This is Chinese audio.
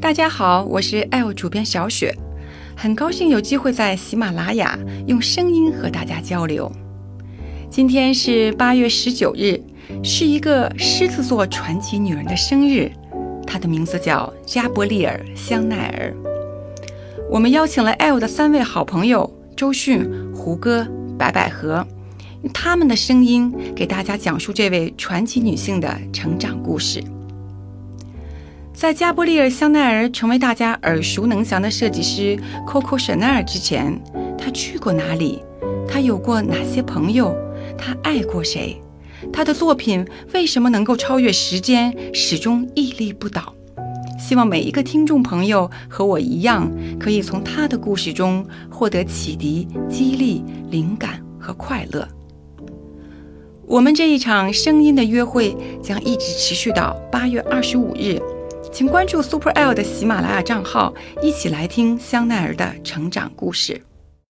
大家好，我是 L 主编小雪，很高兴有机会在喜马拉雅用声音和大家交流。今天是八月十九日，是一个狮子座传奇女人的生日，她的名字叫加伯利尔·香奈儿。我们邀请了 L 的三位好朋友周迅、胡歌、白百合，用他们的声音给大家讲述这位传奇女性的成长故事。在加布利尔·香奈儿成为大家耳熟能详的设计师 Coco Chanel 之前，她去过哪里？她有过哪些朋友？她爱过谁？她的作品为什么能够超越时间，始终屹立不倒？希望每一个听众朋友和我一样，可以从她的故事中获得启迪、激励、灵感和快乐。我们这一场声音的约会将一直持续到八月二十五日。请关注 Super L 的喜马拉雅账号，一起来听香奈儿的成长故事。